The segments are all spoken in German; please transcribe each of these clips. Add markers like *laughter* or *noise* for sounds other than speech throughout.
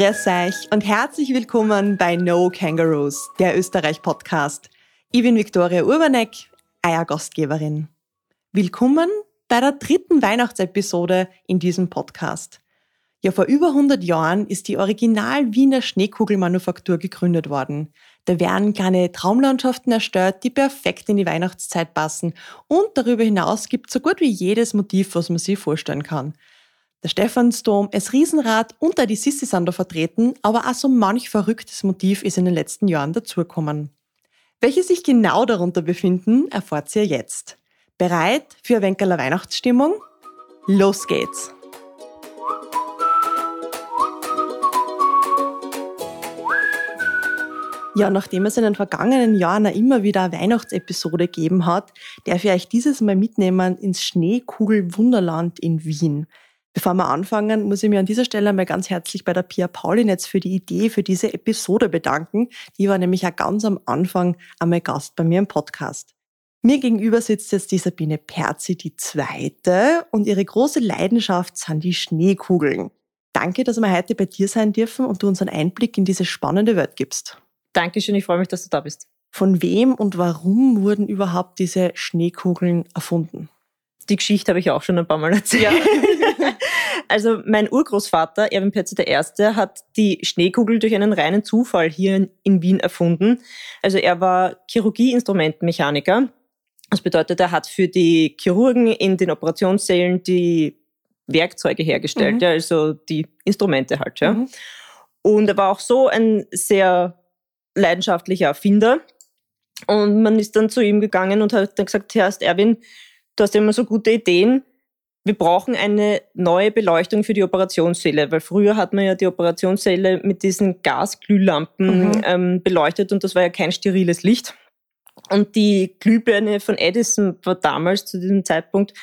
Grüß euch und herzlich willkommen bei No Kangaroos, der Österreich-Podcast. Ich bin Viktoria Urbanek, euer Gastgeberin. Willkommen bei der dritten Weihnachtsepisode in diesem Podcast. Ja, vor über 100 Jahren ist die Original Wiener Schneekugelmanufaktur gegründet worden. Da werden kleine Traumlandschaften erstellt, die perfekt in die Weihnachtszeit passen. Und darüber hinaus gibt es so gut wie jedes Motiv, was man sich vorstellen kann. Der Stephansdom, das Riesenrad und die Sissi sind da vertreten, aber auch so manch verrücktes Motiv ist in den letzten Jahren dazugekommen. Welche sich genau darunter befinden, erfahrt ihr jetzt. Bereit für Wenkeler Weihnachtsstimmung? Los geht's! Ja, nachdem es in den vergangenen Jahren immer wieder eine Weihnachtsepisode gegeben hat, darf ich euch dieses Mal mitnehmen ins Schneekugel-Wunderland in Wien. Bevor wir anfangen, muss ich mich an dieser Stelle mal ganz herzlich bei der Pia Paulinetz für die Idee für diese Episode bedanken. Die war nämlich auch ganz am Anfang einmal Gast bei mir im Podcast. Mir gegenüber sitzt jetzt die Sabine Perzi, die zweite, und ihre große Leidenschaft sind die Schneekugeln. Danke, dass wir heute bei dir sein dürfen und du uns einen Einblick in diese spannende Welt gibst. Dankeschön, ich freue mich, dass du da bist. Von wem und warum wurden überhaupt diese Schneekugeln erfunden? Die Geschichte habe ich auch schon ein paar Mal erzählt. Ja. *laughs* also mein Urgroßvater, Erwin Petze I., hat die Schneekugel durch einen reinen Zufall hier in Wien erfunden. Also er war Chirurgieinstrumentenmechaniker. Das bedeutet, er hat für die Chirurgen in den Operationssälen die Werkzeuge hergestellt, mhm. ja, also die Instrumente halt. Ja. Mhm. Und er war auch so ein sehr leidenschaftlicher Erfinder. Und man ist dann zu ihm gegangen und hat dann gesagt, Herr Erwin, du hast immer so gute Ideen. Wir brauchen eine neue Beleuchtung für die Operationssäle, weil früher hat man ja die Operationssäle mit diesen Gasglühlampen mhm. ähm, beleuchtet und das war ja kein steriles Licht. Und die Glühbirne von Edison war damals zu diesem Zeitpunkt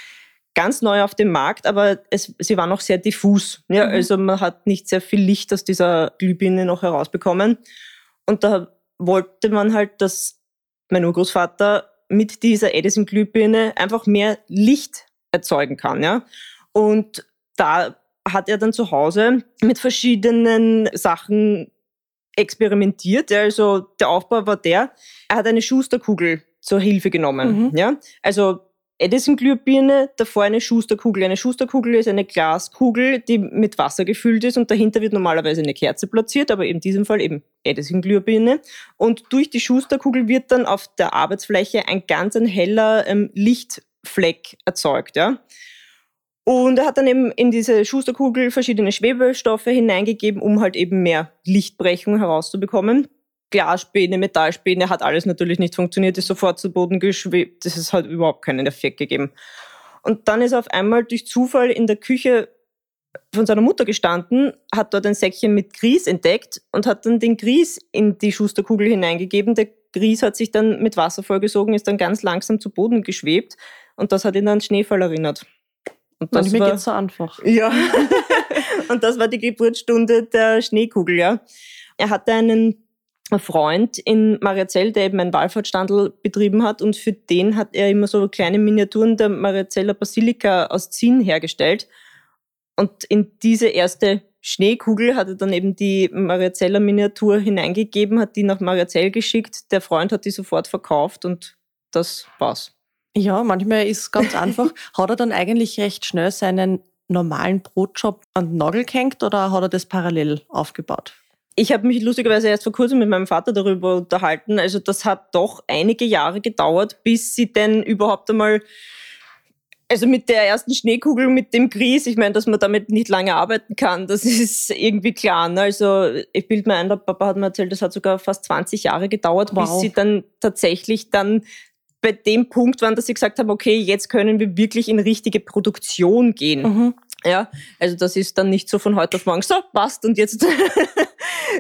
ganz neu auf dem Markt, aber es, sie war noch sehr diffus. Ja, mhm. Also man hat nicht sehr viel Licht aus dieser Glühbirne noch herausbekommen. Und da wollte man halt, dass mein Urgroßvater mit dieser Edison-Glühbirne einfach mehr Licht erzeugen kann. Ja? Und da hat er dann zu Hause mit verschiedenen Sachen experimentiert. Also der Aufbau war der, er hat eine Schusterkugel zur Hilfe genommen. Mhm. Ja? Also Edison-Glühbirne, davor eine Schusterkugel. Eine Schusterkugel ist eine Glaskugel, die mit Wasser gefüllt ist und dahinter wird normalerweise eine Kerze platziert, aber in diesem Fall eben Edison-Glühbirne. Und durch die Schusterkugel wird dann auf der Arbeitsfläche ein ganz ein heller ähm, Lichtfleck erzeugt. Ja? Und er hat dann eben in diese Schusterkugel verschiedene Schwebestoffe hineingegeben, um halt eben mehr Lichtbrechung herauszubekommen. Glasspäne, Metallspäne, hat alles natürlich nicht funktioniert, ist sofort zu Boden geschwebt. Das ist halt überhaupt keinen Effekt gegeben. Und dann ist auf einmal durch Zufall in der Küche von seiner Mutter gestanden, hat dort ein Säckchen mit Grieß entdeckt und hat dann den Grieß in die Schusterkugel hineingegeben. Der Grieß hat sich dann mit Wasser vollgesogen, ist dann ganz langsam zu Boden geschwebt und das hat ihn an Schneefall erinnert. Und das Manchmal war, geht's so einfach. Ja. *laughs* und das war die Geburtsstunde der Schneekugel, ja. Er hatte einen Freund in Mariazell, der eben ein Wallfahrtsstandel betrieben hat und für den hat er immer so kleine Miniaturen der Mariazeller Basilika aus Zinn hergestellt. Und in diese erste Schneekugel hat er dann eben die Mariazeller Miniatur hineingegeben, hat die nach Mariazell geschickt. Der Freund hat die sofort verkauft und das war's. Ja, manchmal ist es ganz einfach. *laughs* hat er dann eigentlich recht schnell seinen normalen Brotjob an den Nagel gehängt oder hat er das parallel aufgebaut? Ich habe mich lustigerweise erst vor kurzem mit meinem Vater darüber unterhalten. Also das hat doch einige Jahre gedauert, bis sie denn überhaupt einmal, also mit der ersten Schneekugel, mit dem Grieß, ich meine, dass man damit nicht lange arbeiten kann, das *laughs* ist irgendwie klar. Ne? Also ich bilde mir ein, der Papa hat mir erzählt, das hat sogar fast 20 Jahre gedauert, wow. bis sie dann tatsächlich dann bei dem Punkt waren, dass sie gesagt haben, okay, jetzt können wir wirklich in richtige Produktion gehen. Mhm. Ja, also das ist dann nicht so von heute auf morgen, so, passt und jetzt *laughs*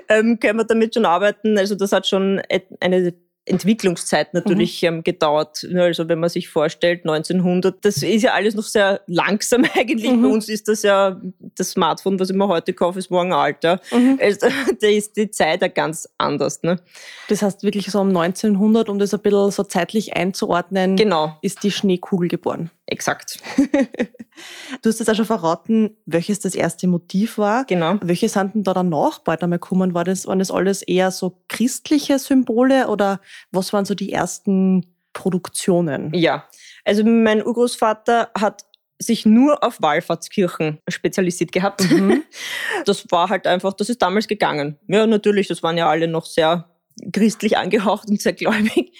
ähm, können wir damit schon arbeiten. Also das hat schon eine Entwicklungszeit natürlich mhm. ähm, gedauert. Also wenn man sich vorstellt, 1900, das ist ja alles noch sehr langsam *laughs* eigentlich. Mhm. Bei uns ist das ja das Smartphone, was ich mir heute kaufe, ist morgen Alter. Mhm. Also, *laughs* da ist die Zeit ja ganz anders. Ne? Das heißt wirklich so um 1900, um das ein bisschen so zeitlich einzuordnen, genau. ist die Schneekugel geboren. Exakt. *laughs* du hast jetzt auch schon verraten, welches das erste Motiv war. Genau. Welche sind denn da danach bald einmal gekommen? War das, waren das alles eher so christliche Symbole oder was waren so die ersten Produktionen? Ja, also mein Urgroßvater hat sich nur auf Wallfahrtskirchen spezialisiert gehabt. Mhm. *laughs* Das war halt einfach, das ist damals gegangen. Ja, natürlich, das waren ja alle noch sehr christlich angehaucht und sehr gläubig.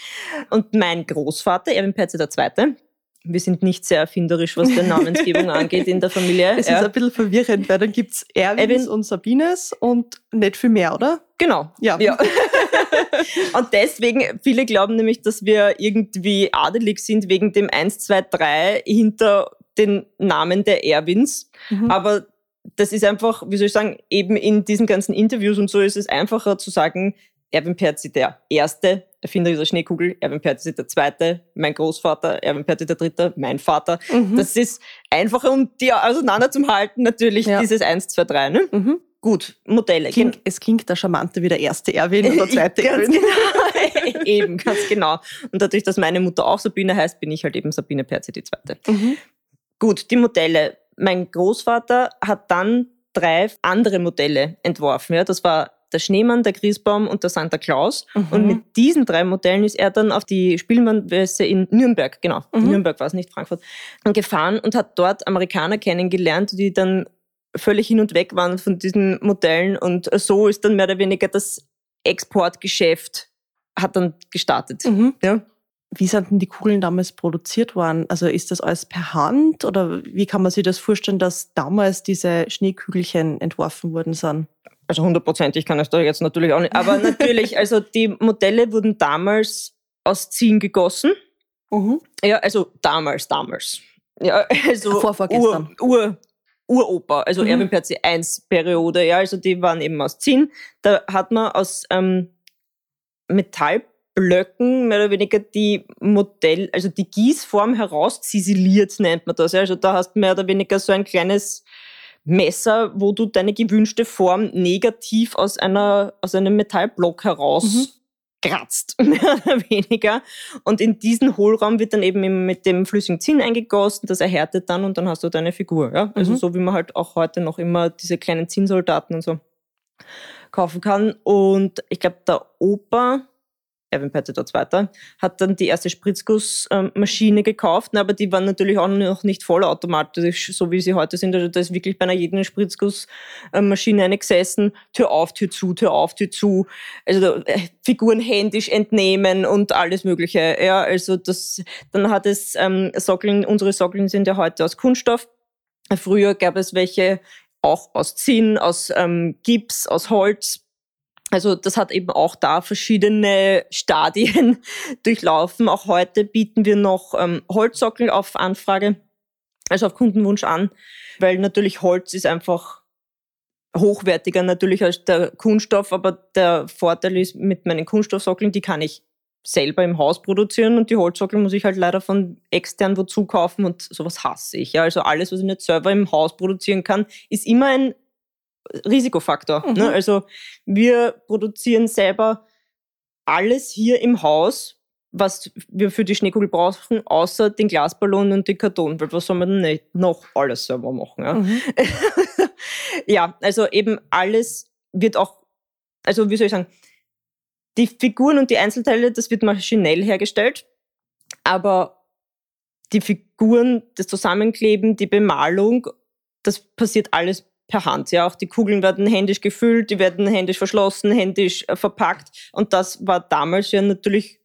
Und mein Großvater, Erwin Perze II., wir sind nicht sehr erfinderisch, was die Namensgebung *laughs* angeht in der Familie. Es ja. ist ein bisschen verwirrend, weil dann gibt es Erwins und Sabines und nicht viel mehr, oder? Genau. Ja. ja. *laughs* und deswegen, viele glauben nämlich, dass wir irgendwie adelig sind wegen dem 1, 2, 3 hinter den Namen der Erwins. Mhm. Aber das ist einfach, wie soll ich sagen, eben in diesen ganzen Interviews und so ist es einfacher zu sagen, Erwin Perzi der Erste, Erfinder dieser Schneekugel, Erwin Perzi der Zweite, mein Großvater, Erwin Perzi der Dritte, mein Vater. Mhm. Das ist einfacher, um die auseinanderzuhalten, natürlich ja. dieses 1, 2, 3. Ne? Mhm. Gut, Modelle. Klingt, es klingt der Charmante wie der erste Erwin oder der *laughs* zweite Erwin. Genau. *laughs* eben, ganz genau. Und dadurch, dass meine Mutter auch Sabine heißt, bin ich halt eben Sabine Perzi die Zweite. Mhm. Gut, die Modelle. Mein Großvater hat dann drei andere Modelle entworfen. Ja, das war der Schneemann, der Christbaum und der Santa Claus. Mhm. Und mit diesen drei Modellen ist er dann auf die Spielmannmesse in Nürnberg, genau, mhm. Nürnberg war es nicht, Frankfurt, gefahren und hat dort Amerikaner kennengelernt, die dann völlig hin und weg waren von diesen Modellen. Und so ist dann mehr oder weniger das Exportgeschäft hat dann gestartet. Mhm. Ja. Wie sind denn die Kugeln damals produziert worden? Also ist das alles per Hand oder wie kann man sich das vorstellen, dass damals diese Schneekügelchen entworfen worden sind? Also hundertprozentig kann ich da jetzt natürlich auch nicht. Aber *laughs* natürlich, also die Modelle wurden damals aus Zinn gegossen. Mhm. Ja, also damals, damals. Ja, also Vorvorgestern. Ur, Ur, Uropa, also mhm. Erwin Perzi 1 Periode, ja, also die waren eben aus Zinn. Da hat man aus ähm, Metallblöcken mehr oder weniger die Modell, also die Gießform herausziseliert, nennt man das. Ja. Also da hast du mehr oder weniger so ein kleines Messer, wo du deine gewünschte Form negativ aus einer, aus einem Metallblock heraus mhm. Kratzt, *laughs* mehr oder weniger. Und in diesen Hohlraum wird dann eben mit dem flüssigen Zinn eingegossen, das erhärtet dann und dann hast du deine Figur. Ja? Also mhm. so wie man halt auch heute noch immer diese kleinen Zinnsoldaten und so kaufen kann. Und ich glaube, der Opa, Petter der Zweite, hat dann die erste Spritzgussmaschine gekauft, aber die waren natürlich auch noch nicht vollautomatisch, so wie sie heute sind. Also da ist wirklich bei einer jeden Spritzgussmaschine eine gesessen, Tür auf, Tür zu, Tür auf, Tür zu. Also äh, Figuren händisch entnehmen und alles Mögliche. Ja, also das, dann hat es ähm, Sockeln, unsere Sockeln sind ja heute aus Kunststoff. Früher gab es welche auch aus Zinn, aus ähm, Gips, aus Holz also das hat eben auch da verschiedene Stadien *laughs* durchlaufen. Auch heute bieten wir noch ähm, Holzsockel auf Anfrage, also auf Kundenwunsch an, weil natürlich Holz ist einfach hochwertiger natürlich als der Kunststoff, aber der Vorteil ist mit meinen Kunststoffsockeln, die kann ich selber im Haus produzieren und die Holzsockel muss ich halt leider von extern wozu kaufen und sowas hasse ich. Ja. Also alles, was ich nicht selber im Haus produzieren kann, ist immer ein Risikofaktor. Ne? Mhm. Ne? Also wir produzieren selber alles hier im Haus, was wir für die Schneekugel brauchen, außer den Glasballon und den Karton, weil was soll man denn nicht noch alles selber machen? Ja, mhm. *laughs* ja also eben alles wird auch, also wie soll ich sagen, die Figuren und die Einzelteile, das wird maschinell hergestellt, aber die Figuren, das Zusammenkleben, die Bemalung, das passiert alles per Hand. Ja, auch die Kugeln werden händisch gefüllt, die werden händisch verschlossen, händisch äh, verpackt. Und das war damals ja natürlich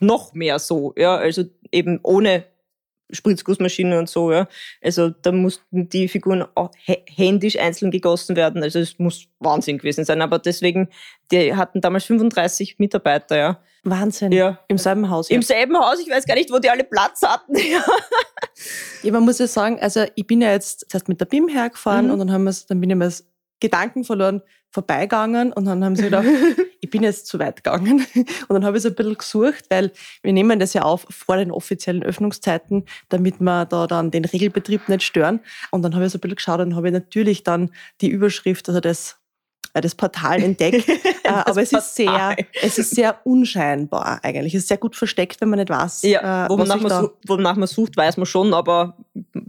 noch mehr so. Ja, also eben ohne Spritzgussmaschine und so, ja. Also da mussten die Figuren auch händisch einzeln gegossen werden. Also es muss Wahnsinn gewesen sein. Aber deswegen, die hatten damals 35 Mitarbeiter, ja. Wahnsinn. Ja. Im selben Haus. Ja. Im selben Haus. Ich weiß gar nicht, wo die alle Platz hatten. *laughs* Ja. ja, man muss ja sagen, also ich bin ja jetzt zuerst mit der BIM hergefahren mhm. und dann haben wir dann bin ich mir Gedanken verloren, vorbeigegangen und dann haben sie gedacht, *laughs* ich bin jetzt zu weit gegangen. Und dann habe ich so ein bisschen gesucht, weil wir nehmen das ja auf vor den offiziellen Öffnungszeiten, damit wir da dann den Regelbetrieb nicht stören. Und dann habe ich so ein bisschen geschaut und habe ich natürlich dann die Überschrift, also das das Portal entdeckt. *laughs* Äh, aber es ist sehr, es ist sehr unscheinbar eigentlich. Es ist sehr gut versteckt, wenn man nicht weiß, ja, äh, wonach, man, wonach man sucht, weiß man schon, aber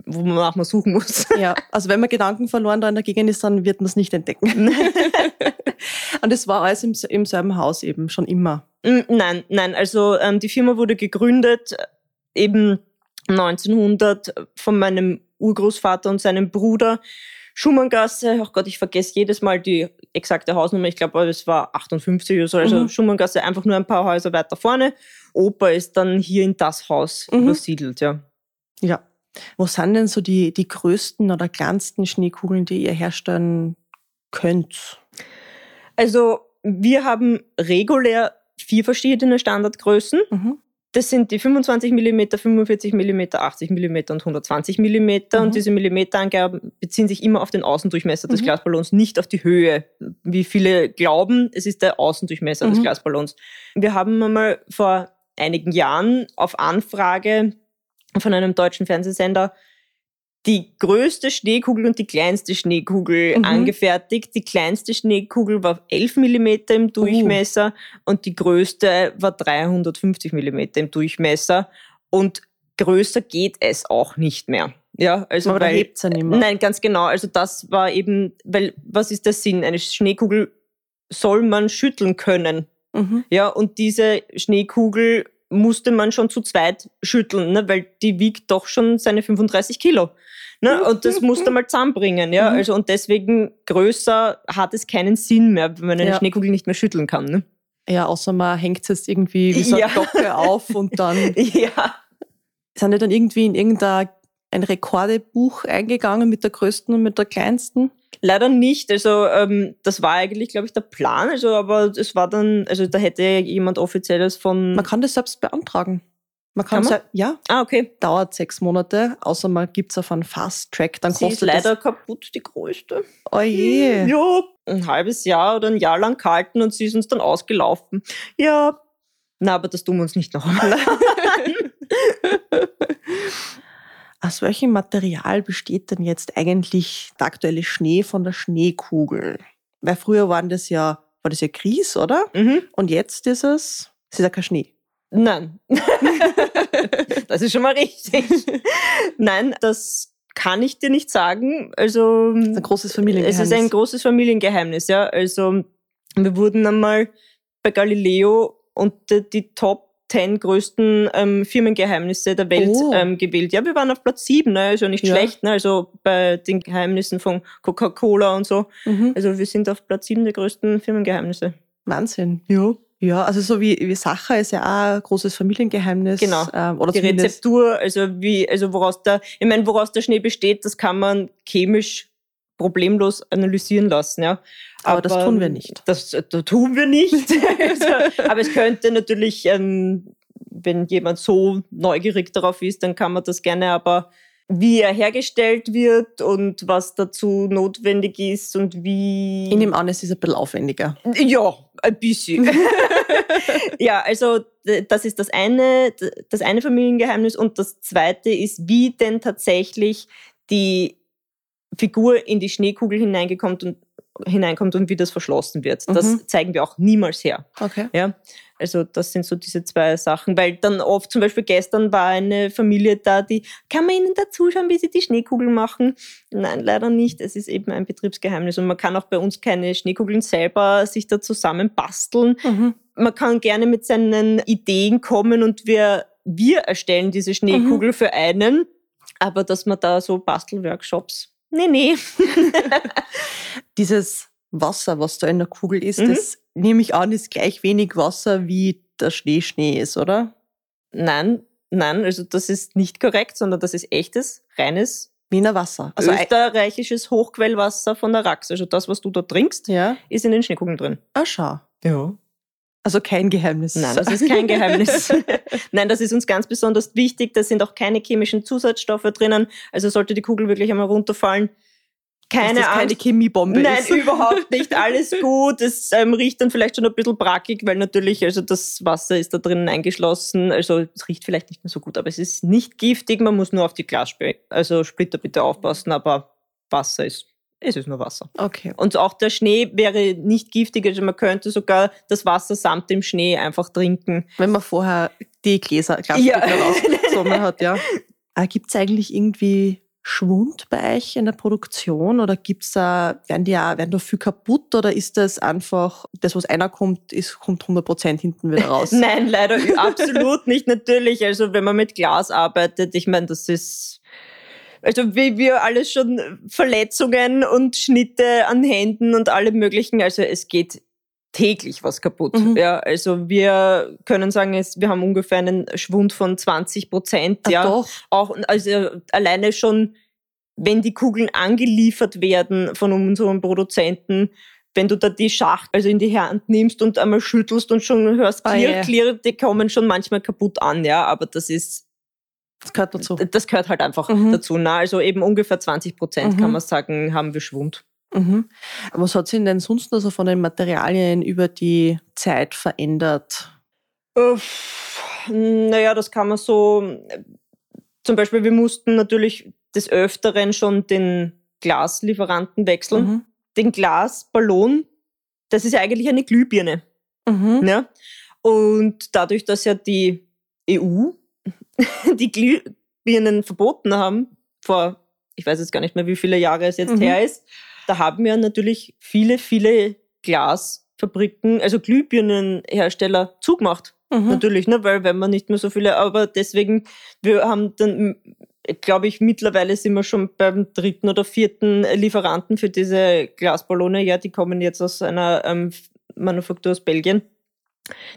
wonach man suchen muss. *laughs* Ja, also wenn man Gedanken verloren da in der Gegend ist, dann wird man es nicht entdecken. *laughs* Und es war alles im, im selben Haus eben schon immer. Mm, nein, nein. Also ähm, die Firma wurde gegründet äh, eben 1900 von meinem Urgroßvater und seinem Bruder Schumanngasse, ach Gott, ich vergesse jedes Mal die exakte Hausnummer, ich glaube, es war 58 oder so, also mhm. Schumanngasse einfach nur ein paar Häuser weiter vorne. Opa ist dann hier in das Haus mhm. übersiedelt, ja. Ja. Was sind denn so die, die größten oder kleinsten Schneekugeln, die ihr herstellen könnt? Also, wir haben regulär vier verschiedene Standardgrößen. Mhm. Das sind die 25 mm, 45 mm, 80 mm und 120 mm. Mhm. Und diese Millimeterangaben beziehen sich immer auf den Außendurchmesser des mhm. Glasballons, nicht auf die Höhe. Wie viele glauben, es ist der Außendurchmesser mhm. des Glasballons. Wir haben einmal vor einigen Jahren auf Anfrage von einem deutschen Fernsehsender die größte Schneekugel und die kleinste Schneekugel mhm. angefertigt. Die kleinste Schneekugel war 11 mm im Durchmesser uh. und die größte war 350 mm im Durchmesser. Und größer geht es auch nicht mehr. Ja, also Aber weil, da hebt's ja nicht mehr. Nein, ganz genau. Also das war eben, weil was ist der Sinn? Eine Schneekugel soll man schütteln können. Mhm. Ja, und diese Schneekugel musste man schon zu zweit schütteln, ne, weil die wiegt doch schon seine 35 Kilo. Ne? Und das musste man zusammenbringen. Ja? Mhm. Also, und deswegen größer hat es keinen Sinn mehr, wenn man eine ja. Schneekugel nicht mehr schütteln kann. Ne? Ja, außer man hängt es jetzt irgendwie wie so eine Glocke auf und dann *laughs* ja. sind die dann irgendwie in irgendein ein Rekordebuch eingegangen mit der größten und mit der kleinsten? Leider nicht. Also ähm, das war eigentlich, glaube ich, der Plan. Also, aber es war dann, also da hätte jemand offizielles von. Man kann das selbst beantragen. Man kann, kann man? ja. Ah, okay. Dauert sechs Monate, außer man gibt es auf einen Fast Track. Dann Sie kostet ist leider kaputt, die größte. Oh je. Ja, ein halbes Jahr oder ein Jahr lang gehalten und sie ist uns dann ausgelaufen. Ja. Na, aber das tun wir uns nicht noch einmal. *laughs* Aus welchem Material besteht denn jetzt eigentlich der aktuelle Schnee von der Schneekugel? Weil früher waren das ja, war das ja Grieß, oder? Mhm. Und jetzt ist es, es ist ja kein Schnee. Nein. *laughs* das ist schon mal richtig. Nein, das kann ich dir nicht sagen. Also das ist ein großes Familiengeheimnis. Es ist ein großes Familiengeheimnis, ja. Also wir wurden einmal bei Galileo unter die Top 10 größten ähm, Firmengeheimnisse der Welt oh. ähm, gewählt. Ja, wir waren auf Platz 7, ne? also nicht ja. schlecht, ne? also bei den Geheimnissen von Coca-Cola und so. Mhm. Also wir sind auf Platz 7 der größten Firmengeheimnisse. Wahnsinn. Ja. Ja, also so wie, wie Sacher ist ja auch ein großes Familiengeheimnis. Genau. Ähm, oder die Rezeptur, also wie, also woraus der, ich meine, woraus der Schnee besteht, das kann man chemisch problemlos analysieren lassen, ja. Aber, aber das tun wir nicht. Das, das tun wir nicht. *laughs* also, aber es könnte natürlich, ähm, wenn jemand so neugierig darauf ist, dann kann man das gerne aber wie er hergestellt wird und was dazu notwendig ist und wie. Ich nehme an, es ist ein bisschen aufwendiger. Ja, ein bisschen. *laughs* *laughs* ja, also das ist das eine, das eine Familiengeheimnis und das zweite ist, wie denn tatsächlich die Figur in die Schneekugel hineingekommen und hineinkommt und wie das verschlossen wird. Das mhm. zeigen wir auch niemals her. Okay. Ja, also das sind so diese zwei Sachen, weil dann oft zum Beispiel gestern war eine Familie da, die kann man ihnen da zuschauen, wie sie die Schneekugeln machen? Nein, leider nicht. Es ist eben ein Betriebsgeheimnis und man kann auch bei uns keine Schneekugeln selber sich da zusammen basteln. Mhm. Man kann gerne mit seinen Ideen kommen und wir wir erstellen diese Schneekugel mhm. für einen, aber dass man da so Bastelworkshops Nee, nee. *laughs* Dieses Wasser, was da in der Kugel ist, mhm. das nehme ich an, ist gleich wenig Wasser wie der Schnee Schnee ist, oder? Nein, nein, also das ist nicht korrekt, sondern das ist echtes, reines Wiener Wasser. Also österreichisches Hochquellwasser von der Rax. Also das, was du da trinkst, ja. ist in den Schneekugeln drin. Ah, schau. Ja. Also kein Geheimnis. Nein, das ist kein Geheimnis. *laughs* Nein, das ist uns ganz besonders wichtig. Da sind auch keine chemischen Zusatzstoffe drinnen. Also sollte die Kugel wirklich einmal runterfallen, keine das Angst. keine Chemiebombe Nein, ist. *laughs* überhaupt nicht. Alles gut. Es ähm, riecht dann vielleicht schon ein bisschen brackig, weil natürlich, also das Wasser ist da drinnen eingeschlossen. Also es riecht vielleicht nicht mehr so gut, aber es ist nicht giftig. Man muss nur auf die Glassplitter also Splitter bitte aufpassen, aber Wasser ist, es ist nur Wasser. Okay. Und auch der Schnee wäre nicht giftig. Also man könnte sogar das Wasser samt dem Schnee einfach trinken. Wenn man vorher die Gläser, Glassplitter Ja. rausgezogen *laughs* hat, ja. Gibt es eigentlich irgendwie Schwund bei euch in der Produktion oder gibt's da, werden die auch, werden da viel kaputt oder ist das einfach, das, was einer kommt, ist, kommt 100% hinten wieder raus? *laughs* Nein, leider *laughs* absolut nicht. Natürlich, also wenn man mit Glas arbeitet, ich meine, das ist, also wie wir alles schon Verletzungen und Schnitte an Händen und allem möglichen, also es geht täglich was kaputt. Mhm. Ja, also wir können sagen, es, wir haben ungefähr einen Schwund von 20 Prozent. Ja, doch. auch also alleine schon, wenn die Kugeln angeliefert werden von unseren Produzenten, wenn du da die Schacht also in die Hand nimmst und einmal schüttelst und schon hörst Ah, klirr, ja. klirr, die kommen schon manchmal kaputt an, ja, aber das ist, Das gehört dazu. das gehört halt einfach Mhm. dazu. Na, also eben ungefähr 20 Prozent Mhm. kann man sagen, haben wir Schwund. Mhm. Was hat sich denn sonst noch so von den Materialien über die Zeit verändert? Uff, Naja, das kann man so. Zum Beispiel, wir mussten natürlich des Öfteren schon den Glaslieferanten wechseln. Mhm. Den Glasballon, das ist ja eigentlich eine Glühbirne. Mhm. Ja? Und dadurch, dass ja die EU *laughs* die Glühbirnen verboten haben, vor, ich weiß jetzt gar nicht mehr, wie viele Jahre es jetzt Mhm. her ist, da haben ja natürlich viele, viele Glasfabriken, also Glühbirnenhersteller zugemacht. Mhm. Natürlich, ne? weil wenn man nicht mehr so viele, aber deswegen, wir haben dann, glaube ich, mittlerweile sind wir schon beim dritten oder vierten Lieferanten für diese Glasballone. Ja, die kommen jetzt aus einer ähm, Manufaktur aus Belgien.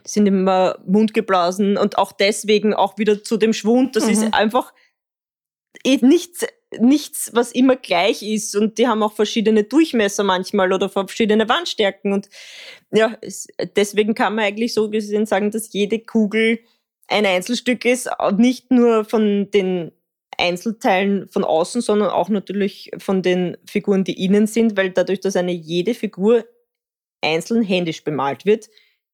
Die sind immer mundgeblasen und auch deswegen auch wieder zu dem Schwund. Das Mhm. ist einfach eh nichts, nichts, was immer gleich ist. Und die haben auch verschiedene Durchmesser manchmal oder verschiedene Wandstärken. Und ja, es, deswegen kann man eigentlich so gesehen sagen, dass jede Kugel ein Einzelstück ist, nicht nur von den Einzelteilen von außen, sondern auch natürlich von den Figuren, die innen sind, weil dadurch, dass eine jede Figur einzeln händisch bemalt wird,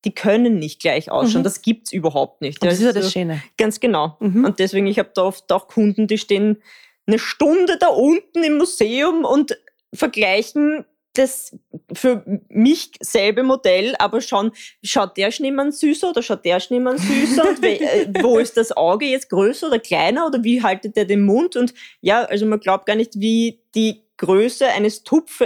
die können nicht gleich ausschauen. Mhm. Das gibt's überhaupt nicht. Und das ist ja das Schöne. Ganz genau. Mhm. Und deswegen, ich habe da oft auch Kunden, die stehen eine Stunde da unten im Museum und vergleichen das für mich selbe Modell, aber schauen, schaut der Schneemann süßer oder schaut der Schneemann süßer? und we, äh, wo ist das Auge jetzt größer oder kleiner oder wie haltet der den Mund? Und ja, also man glaubt gar nicht, wie die Größe eines Tupf,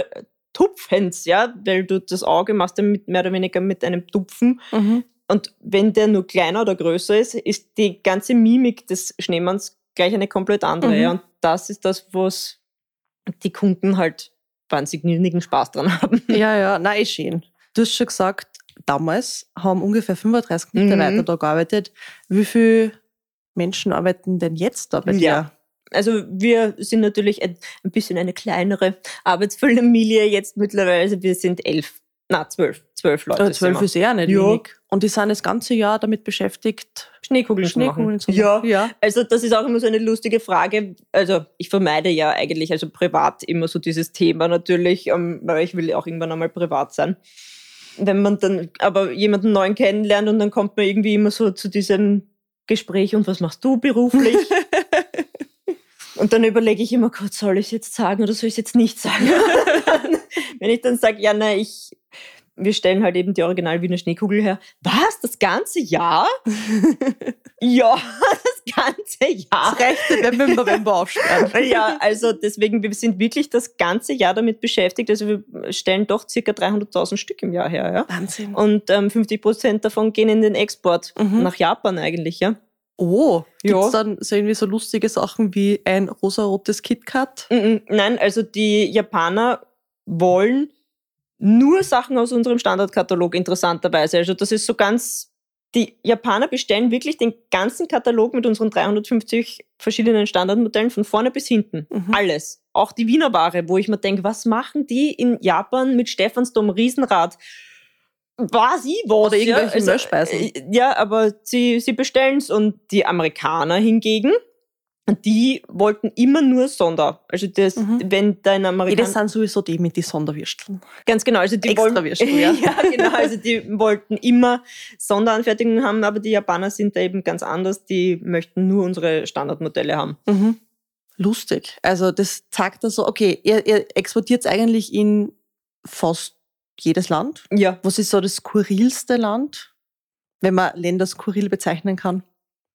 Tupfens, ja, weil du das Auge machst ja mit, mehr oder weniger mit einem Tupfen Mhm. und wenn der nur kleiner oder größer ist, ist die ganze Mimik des Schneemanns gleich eine komplett andere. Mhm. Ja. Und das ist das, was die Kunden halt wahnsinnigen Spaß dran haben. *laughs* Ja, ja, nein, ist schön. Du hast schon gesagt, damals haben ungefähr 35 Mhm. Mitarbeiter da gearbeitet. Wie viele Menschen arbeiten denn jetzt da bei dir? Ja. Also wir sind natürlich ein, ein bisschen eine kleinere Arbeitsfamilie jetzt mittlerweile. Also wir sind elf, na zwölf, zwölf Leute. Also zwölf ist eher nicht Ja. wenig. Und die sind das ganze Jahr damit beschäftigt, Schneekugeln, Schneekugeln zu machen. Ja, ja. Also das ist auch immer so eine lustige Frage. Also ich vermeide ja eigentlich, also privat immer so dieses Thema natürlich, ähm, weil ich will ja auch irgendwann einmal privat sein. Wenn man dann aber jemanden neuen kennenlernt und dann kommt man irgendwie immer so zu diesem Gespräch und was machst du beruflich? *laughs* und dann überlege ich immer kurz, soll ich es jetzt sagen oder soll ich es jetzt nicht sagen? *laughs* Wenn ich dann sage, ja, na, ich, wir stellen halt eben die Original Wiener Schneekugel her. Was? Das ganze Jahr? *laughs* ja, das ganze Jahr. Das reicht, wenn wir im November aufsperren. *laughs* Ja, also deswegen, wir sind wirklich das ganze Jahr damit beschäftigt. Also wir stellen doch circa 300.000 Stück im Jahr her, ja. Wahnsinn. Und ähm, 50 Prozent davon gehen in den Export Mhm. nach Japan eigentlich, ja. Oh, Ja. gibt's dann so irgendwie so lustige Sachen wie ein rosarotes KitKat? Nein, also die Japaner wollen nur Sachen aus unserem Standardkatalog, interessanterweise. Also das ist so ganz, die Japaner bestellen wirklich den ganzen Katalog mit unseren 350 verschiedenen Standardmodellen von vorne bis hinten. Mhm. Alles. Auch die Wiener Ware, wo ich mir denke, was machen die in Japan mit Stephansdom Riesenrad? Was ich was? Oder irgendwelche ja, Mehlspeisen. äh, Ja, aber sie, sie bestellen es und die Amerikaner hingegen, die wollten immer nur Sonder. Also das, mhm. wenn dein Amerikaner... das sind sowieso die mit die Sonderwürsteln. Ganz genau. Also die Extra wollen, *laughs* ja. ja, genau. Also die wollten immer Sonderanfertigungen haben, aber die Japaner sind da eben ganz anders. Die möchten nur unsere Standardmodelle haben. Mhm. Lustig. Also das zeigt also, okay, ihr, ihr exportiert eigentlich in fast jedes Land. Ja. Was ist so das skurrilste Land, wenn man Länder skurril bezeichnen kann?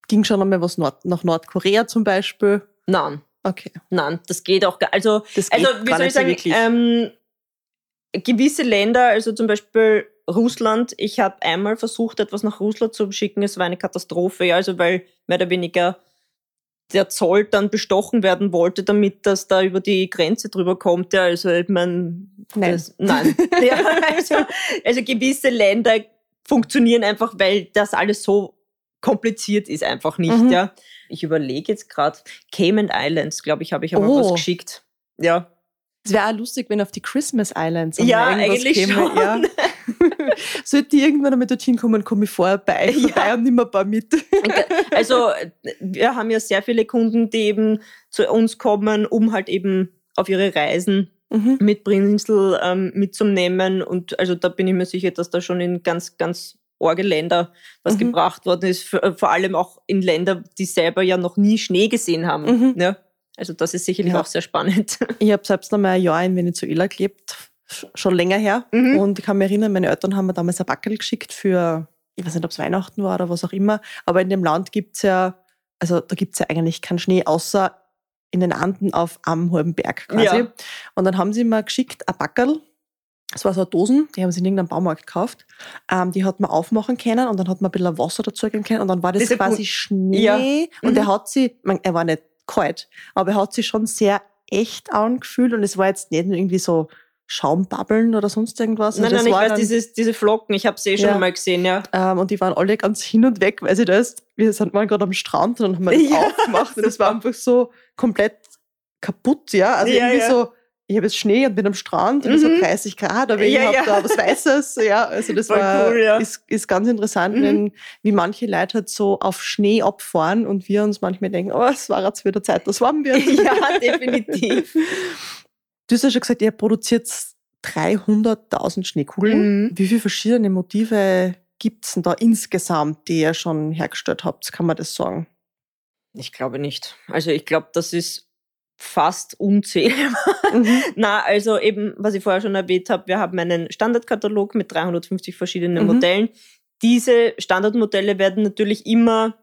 Ging schon einmal was Nord nach Nordkorea zum Beispiel? Nein. Okay. Nein, das geht auch gar Also, das geht also wie soll ich sagen, ähm, gewisse Länder, also zum Beispiel Russland, ich habe einmal versucht, etwas nach Russland zu schicken, es war eine Katastrophe, ja, also weil mehr oder weniger der Zoll dann bestochen werden wollte, damit das da über die Grenze drüber kommt. Ja, also ich meine, nein. Das, nein. *laughs* ja, also, also gewisse Länder funktionieren einfach, weil das alles so kompliziert ist einfach nicht. Mhm. Ja, ich überlege jetzt gerade Cayman Islands, glaube ich, habe ich aber oh. was geschickt. Ja. Es wäre auch lustig, wenn auf die Christmas Islands ja, eigentlich käme. Schon. Ja. *laughs* *laughs* Sollte die irgendwann einmal dorthin kommen, komme ich vorher bei, ja. vorbei und nimm ein paar mit. also wir haben ja sehr viele Kunden, die eben zu uns kommen, um halt eben auf ihre Reisen mhm. mit Brinsel ähm, mitzunehmen. Und also da bin ich mir sicher, dass da schon in ganz, ganz arge Länder was mhm. gebracht worden ist. Vor allem auch in Länder, die selber ja noch nie Schnee gesehen haben. Mhm. Ja? Also das ist sicherlich ja. auch sehr spannend. Ich habe selbst noch mal ein Jahr in Venezuela gelebt, schon länger her. Mhm. Und ich kann mich erinnern, meine Eltern haben mir damals ein Backel geschickt für, ich weiß nicht, ob es Weihnachten war oder was auch immer. Aber in dem Land gibt es ja, also da gibt es ja eigentlich keinen Schnee, außer in den Anden auf am halben Berg quasi. Ja. Und dann haben sie mir geschickt ein Backel. Das war so eine Dosen, die haben sie in irgendeinem Baumarkt gekauft. Ähm, die hat man aufmachen können und dann hat man ein bisschen Wasser dazugeben können und dann war das Diese quasi Schnee. Ja. Und mhm. er hat sie, man, er war nicht kalt, aber er hat sich schon sehr echt angefühlt und es war jetzt nicht irgendwie so Schaumbabbeln oder sonst irgendwas. Nein, also nein, ich weiß, dieses, diese Flocken, ich habe sie eh schon ja, mal gesehen, ja. Ähm, und die waren alle ganz hin und weg, weil sie das, wir sind mal gerade am Strand und dann haben wir das *laughs* ja, aufgemacht und es war einfach so komplett kaputt, ja. Also ja, irgendwie so, ich habe jetzt Schnee und bin am Strand und mhm. es hat 30 Grad, aber ich habe da was Weißes, *laughs* ja. Also das Voll war, cool, ist, ist ganz interessant, mhm. wenn, wie manche Leute halt so auf Schnee abfahren und wir uns manchmal denken, oh, es war jetzt wieder Zeit, das warm wird. *laughs* Ja, definitiv. Du hast ja schon gesagt, ihr produziert 300.000 Schneekugeln. Mhm. Wie viele verschiedene Motive gibt es denn da insgesamt, die ihr schon hergestellt habt? Kann man das sagen? Ich glaube nicht. Also ich glaube, das ist fast unzählbar. Mhm. *laughs* Na, also eben, was ich vorher schon erwähnt habe, wir haben einen Standardkatalog mit 350 verschiedenen mhm. Modellen. Diese Standardmodelle werden natürlich immer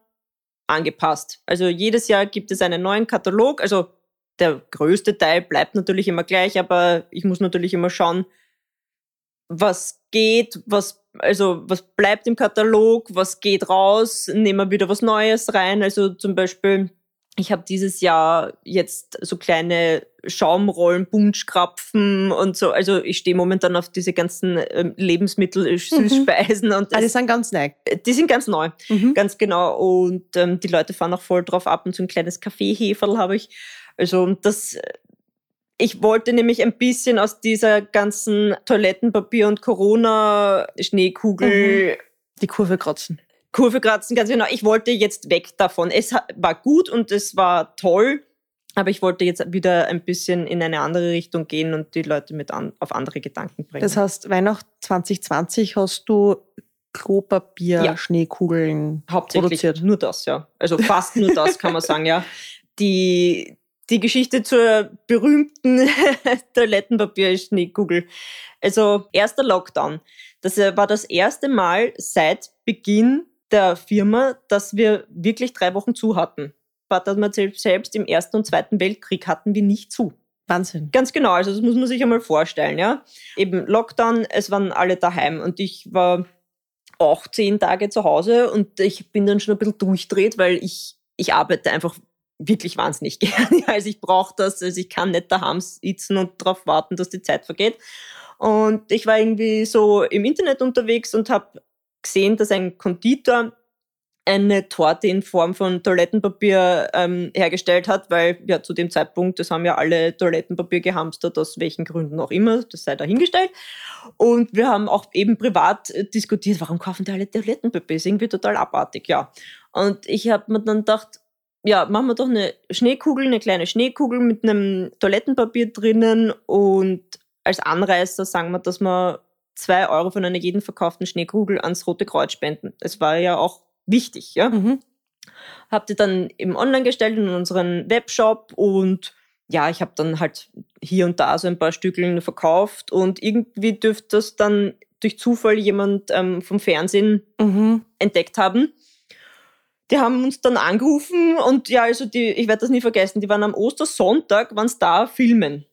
angepasst. Also jedes Jahr gibt es einen neuen Katalog. Also der größte Teil bleibt natürlich immer gleich, aber ich muss natürlich immer schauen, was geht, was, also was bleibt im Katalog, was geht raus, nehmen wir wieder was Neues rein. Also zum Beispiel, ich habe dieses Jahr jetzt so kleine Schaumrollen, Bunschkrapfen und so. Also ich stehe momentan auf diese ganzen ähm, Lebensmittel, äh, Süßspeisen. Mhm. Und ah, die sind ganz neu. Die sind ganz neu, mhm. ganz genau. Und ähm, die Leute fahren auch voll drauf ab und so ein kleines Kaffeeheferl habe ich. Also das, ich wollte nämlich ein bisschen aus dieser ganzen Toilettenpapier und Corona-Schneekugel mhm. die Kurve kratzen. Kurve kratzen, ganz genau. Ich wollte jetzt weg davon. Es war gut und es war toll, aber ich wollte jetzt wieder ein bisschen in eine andere Richtung gehen und die Leute mit an, auf andere Gedanken bringen. Das heißt, Weihnachten 2020 hast du Klopapier, ja. Schneekugeln Hauptsächlich produziert. Nur das, ja. Also fast nur das kann man sagen, ja. *laughs* Die, die Geschichte zur berühmten *laughs* Toilettenpapier-Schneekugel. Also erster Lockdown. Das äh, war das erste Mal seit Beginn der Firma, dass wir wirklich drei Wochen zu hatten. Vater hat selbst im Ersten und Zweiten Weltkrieg hatten wir nicht zu. Wahnsinn. Ganz genau, also das muss man sich einmal vorstellen, ja. Eben Lockdown, es waren alle daheim und ich war auch zehn Tage zu Hause und ich bin dann schon ein bisschen durchdreht, weil ich, ich arbeite einfach wirklich wahnsinnig *laughs* gerne. Also ich brauche das, also ich kann nicht daheim sitzen und darauf warten, dass die Zeit vergeht. Und ich war irgendwie so im Internet unterwegs und habe gesehen, dass ein Konditor eine Torte in Form von Toilettenpapier ähm, hergestellt hat, weil ja zu dem Zeitpunkt, das haben ja alle Toilettenpapier gehamstert, aus welchen Gründen auch immer, das sei dahingestellt. Und wir haben auch eben privat äh, diskutiert, warum kaufen die alle Toilettenpapier? ist irgendwie total abartig, ja. Und ich habe mir dann gedacht, ja, machen wir doch eine Schneekugel, eine kleine Schneekugel mit einem Toilettenpapier drinnen und als Anreißer sagen wir, dass wir zwei Euro von einer jeden verkauften Schneekugel ans Rote Kreuz spenden. Das war ja auch wichtig, ja. Mhm. Habt ihr dann eben online gestellt in unseren Webshop und ja, ich habe dann halt hier und da so ein paar Stückeln verkauft und irgendwie dürfte das dann durch Zufall jemand ähm, vom Fernsehen mhm. entdeckt haben. Die haben uns dann angerufen und ja, also die, ich werde das nie vergessen, die waren am Ostersonntag, waren es da filmen.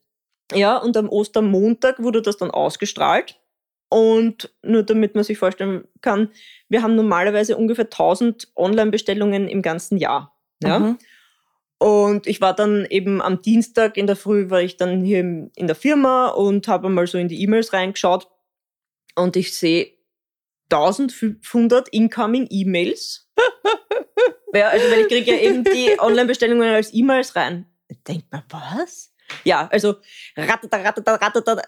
Ja, und am Ostermontag wurde das dann ausgestrahlt. Und nur damit man sich vorstellen kann, wir haben normalerweise ungefähr 1000 Online-Bestellungen im ganzen Jahr. Ja? Mhm. Und ich war dann eben am Dienstag in der Früh, war ich dann hier in der Firma und habe mal so in die E-Mails reingeschaut und ich sehe 1500 incoming E-Mails. *laughs* ja, also weil ich kriege ja eben die Online-Bestellungen als E-Mails rein. Denkt man, was? Ja, also ratata, ratata, ratata,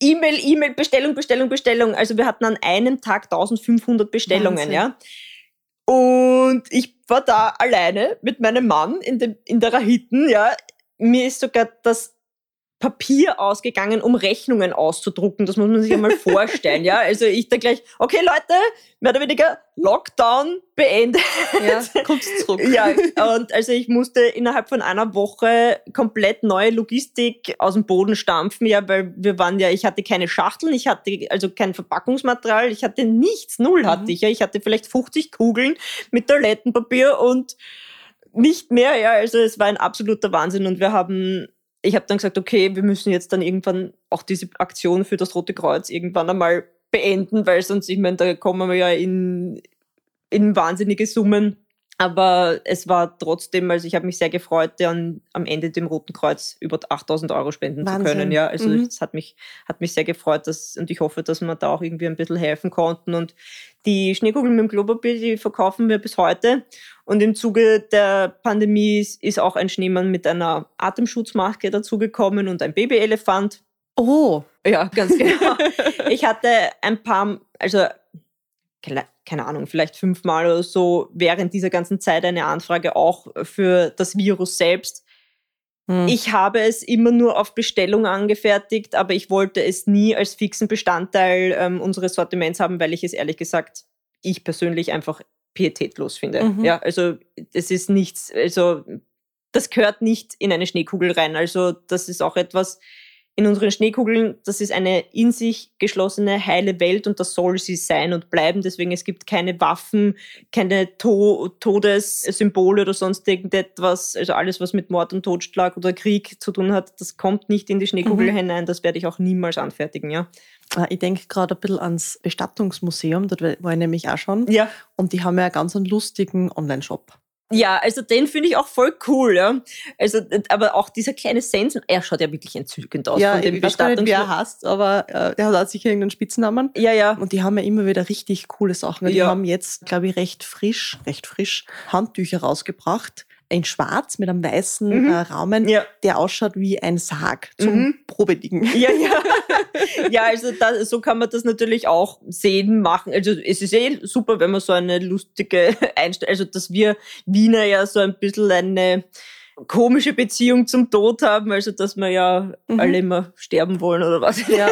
E-Mail, E-Mail, Bestellung, Bestellung, Bestellung. Also wir hatten an einem Tag 1500 Bestellungen, Wahnsinn. ja. Und ich war da alleine mit meinem Mann in, dem, in der Rahiten, ja. Mir ist sogar das Papier ausgegangen, um Rechnungen auszudrucken. Das muss man sich einmal vorstellen. ja, also ich da gleich, okay Leute, mehr oder weniger Lockdown beendet. Ja, kommst zurück. ja, und also ich musste innerhalb von einer Woche komplett neue Logistik aus dem Boden stampfen, ja, weil wir waren ja, ich hatte keine Schachteln, ich hatte also kein Verpackungsmaterial, ich hatte nichts, null hatte mhm. ich, ja. Ich hatte vielleicht 50 Kugeln mit Toilettenpapier und nicht mehr, ja, also es war ein absoluter Wahnsinn und wir haben ich habe dann gesagt, okay, wir müssen jetzt dann irgendwann auch diese Aktion für das Rote Kreuz irgendwann einmal beenden, weil sonst, ich meine, da kommen wir ja in, in wahnsinnige Summen. Aber es war trotzdem, also ich habe mich sehr gefreut, dann am Ende dem Roten Kreuz über 8000 Euro spenden Wahnsinn. zu können. Ja, also mhm. hat mich, hat mich sehr gefreut dass, und ich hoffe, dass wir da auch irgendwie ein bisschen helfen konnten. Und die Schneekugeln mit dem Klopapier, die verkaufen wir bis heute. Und im Zuge der Pandemie ist auch ein Schneemann mit einer Atemschutzmaske dazugekommen und ein Babyelefant. Oh. Ja, ganz *laughs* genau. ich hatte ein paar, also keine Ahnung, vielleicht fünfmal oder so während dieser ganzen Zeit eine Anfrage auch für das Virus selbst. Hm. Ich habe es immer nur auf Bestellung angefertigt, aber ich wollte es nie als fixen Bestandteil ähm, unseres Sortiments haben, weil ich es ehrlich gesagt, ich persönlich einfach pietätlos finde. Mhm. Ja, also es ist nichts, also das gehört nicht in eine Schneekugel rein. Also das ist auch etwas, in unseren Schneekugeln, das ist eine in sich geschlossene, heile Welt und das soll sie sein und bleiben. Deswegen, es gibt keine Waffen, keine to Todessymbole oder sonst irgendetwas. Also alles, was mit Mord und Totschlag oder Krieg zu tun hat, das kommt nicht in die Schneekugel mhm. hinein. Das werde ich auch niemals anfertigen, ja. Ah, ich denke gerade ein bisschen ans Bestattungsmuseum, dort war ich nämlich auch schon. Ja. Und die haben ja einen ganz lustigen Online-Shop. Ja, also den finde ich auch voll cool, ja. Also, aber auch dieser kleine Sensen, er schaut ja wirklich entzückend aus ja, von dem ich weiß nicht, wer er heißt, aber äh, der hat auch sicher irgendeinen Spitznamen. Ja, ja. Und die haben ja immer wieder richtig coole Sachen. Die ja. haben jetzt, glaube ich, recht frisch, recht frisch Handtücher rausgebracht in Schwarz mit einem weißen mhm. äh, Rahmen, ja. der ausschaut wie ein Sarg zum mhm. Probedigen. *laughs* Ja, ja. *laughs* ja, also da, so kann man das natürlich auch sehen, machen. Also es ist eh super, wenn man so eine lustige *laughs* Einstellung, also dass wir Wiener ja so ein bisschen eine komische Beziehung zum Tod haben, also dass wir ja mhm. alle immer sterben wollen oder was. Ja.